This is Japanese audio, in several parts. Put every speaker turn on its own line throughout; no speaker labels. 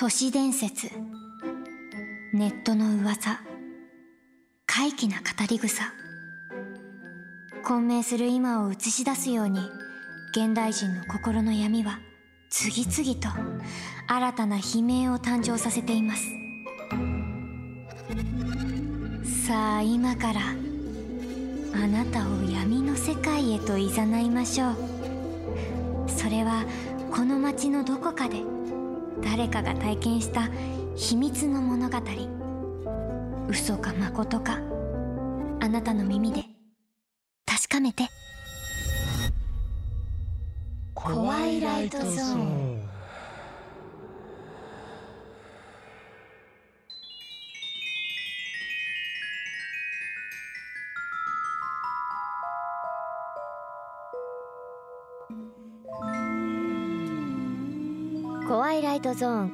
都市伝説。ネットの噂。怪奇な語り草。混迷する今を映し出すように現代人の心の闇は次々と新たな悲鳴を誕生させています。さあ今からあなたを闇の世界へと誘いましょう。それはこの街のどこかで誰かが体験した秘密の物語。嘘か誠か。あなたの耳で。確かめて。怖いライトゾーン。ゾーン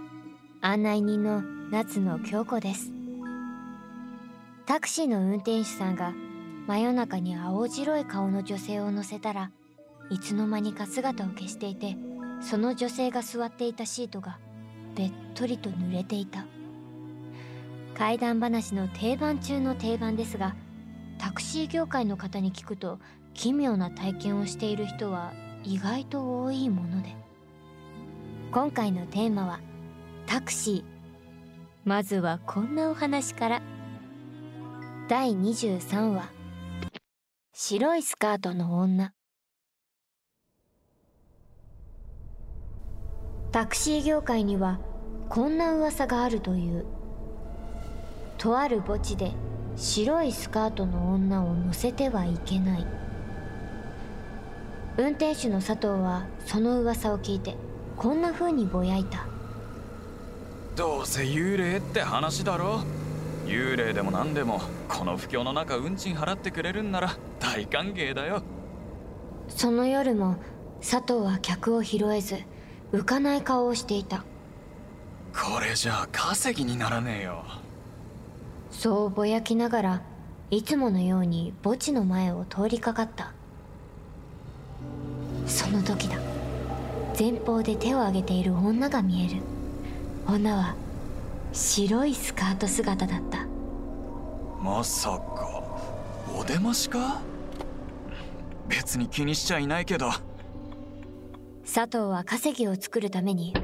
案内人の夏野京子です。タクシーの運転手さんが真夜中に青白い顔の女性を乗せたらいつの間にか姿を消していてその女性が座っていたシートがべっとりと濡れていた。怪談話の定番中の定番ですがタクシー業界の方に聞くと奇妙な体験をしている人は意外と多いもので。今回のテーマはタクシー。まずはこんなお話から。第23話。白いスカートの女。タクシー業界にはこんな噂があるという。とある墓地で白いスカートの女を乗せてはいけない。運転手の佐藤はその噂を聞いてこんな風にぼやいた。
どうせ幽霊って話だろ？幽霊でも何でもこの不況の中運賃払ってくれるんなら大歓迎だよ。
その夜も佐藤は客を拾えず浮かない顔をしていた。
これじゃあ稼ぎにならねえよ。
そうぼやきながらいつものように墓地の前を通りかかったその時だ前方で手を挙げている女が見える。女は白いスカート姿だった。
まさか。お出ましか？別に気にしちゃいないけど。
佐藤は稼ぎを作るために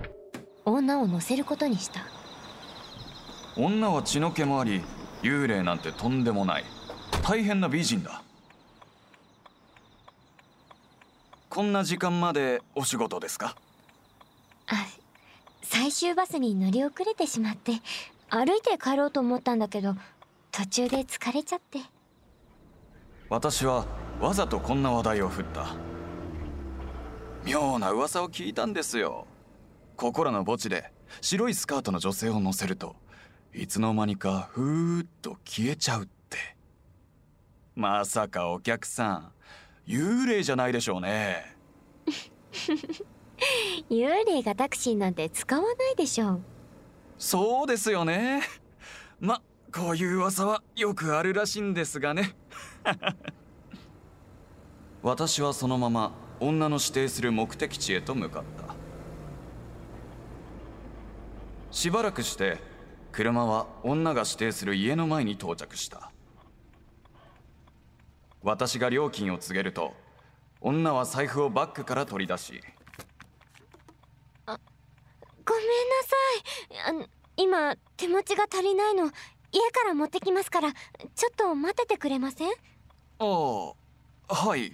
女を乗せることにした。
女は血の気もあり幽霊なんてとんでもない。大変な美人だこんな時間までお仕事ですか？
あ最終バスに乗り遅れてしまって歩いて帰ろうと思ったんだけど途中で疲れちゃって。
私はわざとこんな話題を振った。妙な噂を聞いたんですよ。ここらの墓地で白いスカートの女性を乗せるといつの間にかふーっと消えちゃうって。まさかお客さん幽霊じゃないでしょうね。
幽霊がタクシーなんて使わないでしょう。
そうですよね。まこういう噂はよくあるらしいんですがね。私はそのまま女の指定する目的地へと向かった。しばらくして車は女が指定する家の前に到着した私が料金を告げると女は財布をバッグから取り出し
ごめんなさい。あ今手持ちが足りないの家から持ってきますからちょっと待っててくれません？
ああはい。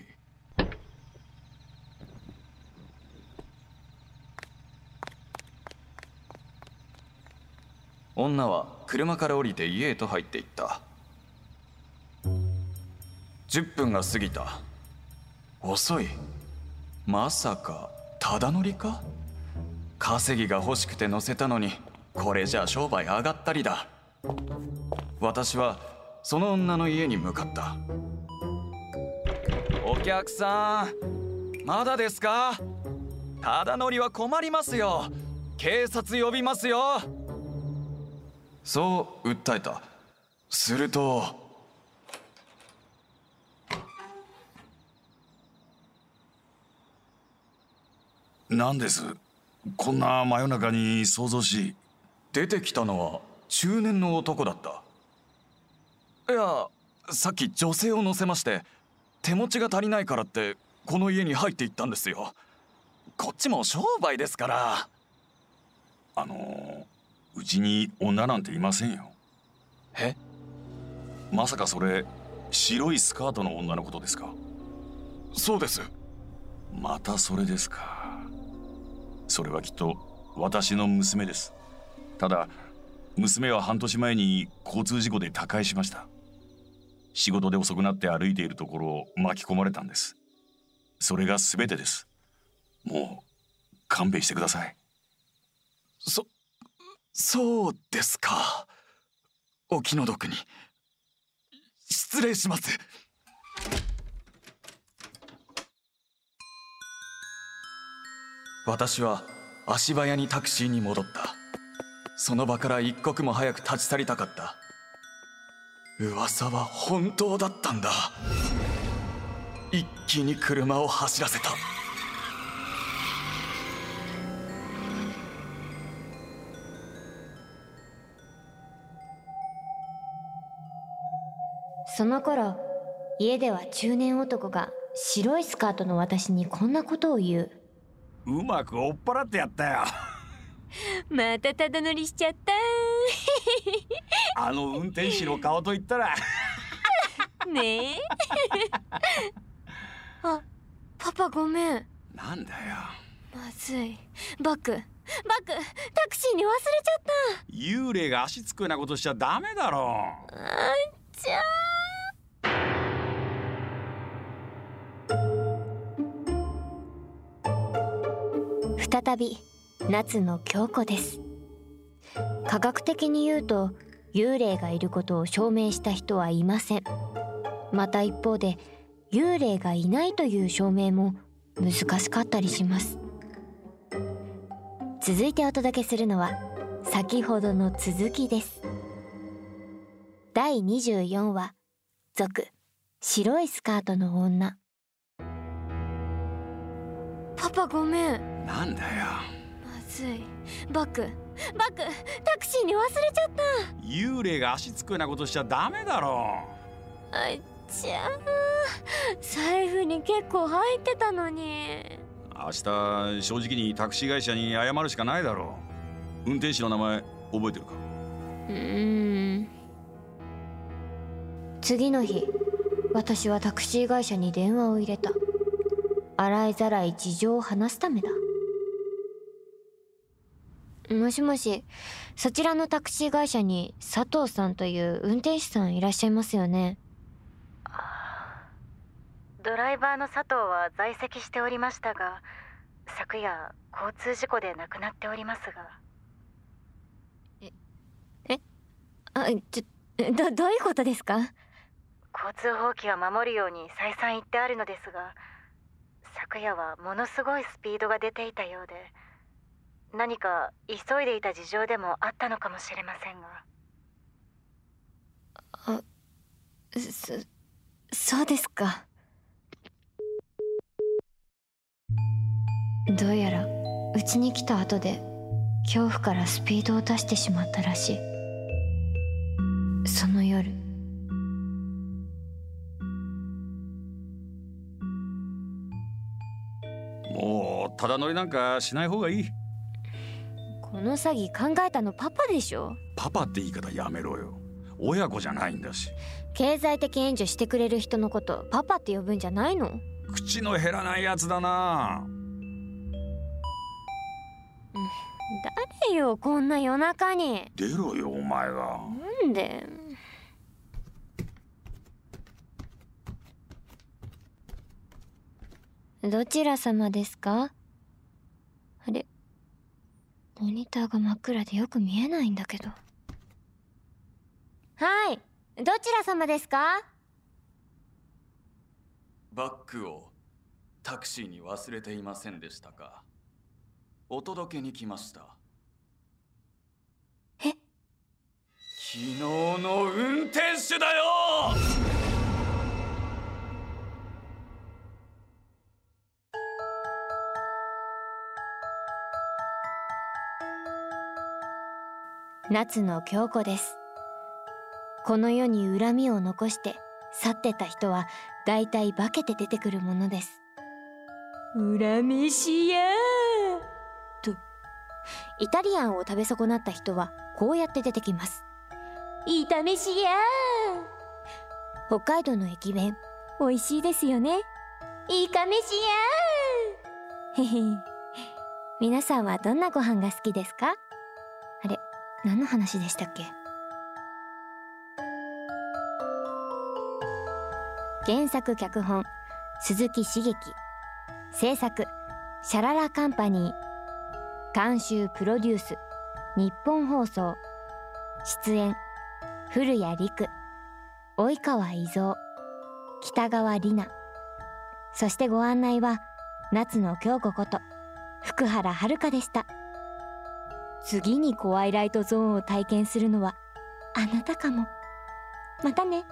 女は車から降りて家へと入っていった10分が過ぎた。遅い。まさかただ乗りか？稼ぎが欲しくて乗せたのにこれじゃ商売上がったりだ。私はその女の家に向かった。お客さんまだですか？ただ乗りは困りますよ。警察呼びますよ。そう訴えた。すると
何です？こんな真夜中に想像し
出てきたのは中年の男だった。いやさっき女性を乗せまして手持ちが足りないからってこの家に入っていったんですよ。こっちも商売ですから。
あのうちに女なんていませんよ。
え？
まさかそれ白いスカートの女のことですか？
そうです。
またそれですかそれはきっと私の娘です。ただ娘は半年前に交通事故で他界しました。仕事で遅くなって歩いているところを巻き込まれたんです。それが全てです。もう勘弁してください。
そそうですか。お気の毒に。失礼します。私は足早にタクシーに戻った。その場から一刻も早く立ち去りたかった。噂は本当だったんだ。一気に車を走らせた。
その頃家では中年男が白いスカートの私にこんなことを言う。
うまく追っ払ってやったよ。
またただ乗りしちゃった。
あの運転手の顔といったら。
ねえ。あパパごめん。
なんだよ。
まずい。バック。バック。タクシーに忘れちゃっ
幽霊が足つくようなことしちゃダメだろ。
たあんちゃ再び夏の京子です。科学的に言うと幽霊がいることを証明した人はいません。また一方で幽霊がいないという証明も難しかったりします。続いてお届けするのは先ほどの続きです。第24話続白いスカートの女。パパごめん。
なんだよ。
まずい。バックバックタクシーに忘れちゃった。
幽霊が足つくようなことしちゃダメだろ。
あっちゃー。財布に結構入ってたのに。
明日正直にタクシー会社に謝るしかないだろ。う運転手の名前覚えてるか？
うーん。次の日私はタクシー会社に電話を入れた。洗いざらい事情を話すためだもしもしそちらのタクシー会社に佐藤さんという運転手さんいらっしゃいますよね？
ドライバーの佐藤は在籍しておりましたが昨夜交通事故で亡くなっておりますが。
あちょどどういうことですか？
交通法規は守るように再三言ってあるのですが昨夜はものすごいスピードが出ていたようで何か急いでいた事情でもあったのかもしれませんが。
そそうですか。どうやらうちに来た後で恐怖からスピードを出してしまったらしい。その夜。
もうただ乗りなんかしない方がいい
この詐欺考えたのパパでしょ？
パパって言い方やめろよ。親子じゃないんだし。
経済的援助してくれる人のことパパって呼ぶんじゃないの？
口の減らないやつだな。
誰よこんな夜中に？
出ろよお前が
なんで？どちら様ですか？あれモニターが真っ暗でよく見えないんだけど。はい。どちら様ですか？
バッグをタクシーに忘れていませんでしたか？お届けに来ました。
え？
昨日の運転手だよ
夏野京子です。この世に恨みを残して去ってた人は大体化けて出てくるものです。恨めしやと。イタリアンを食べ損なった人はこうやって出てきます。炒めしや北海道の駅弁美味しいですよね。いかめしやへへ 皆さんはどんなご飯が好きですか？何の話でしたっけ？原作脚本鈴木茂樹。制作シャララカンパニー。監修プロデュース日本放送。出演古谷陸。及川伊蔵。北川里奈。そしてご案内は夏野京子こと福原遥でした。次にコワイライトゾーンを体験するのはあなたかも。またね。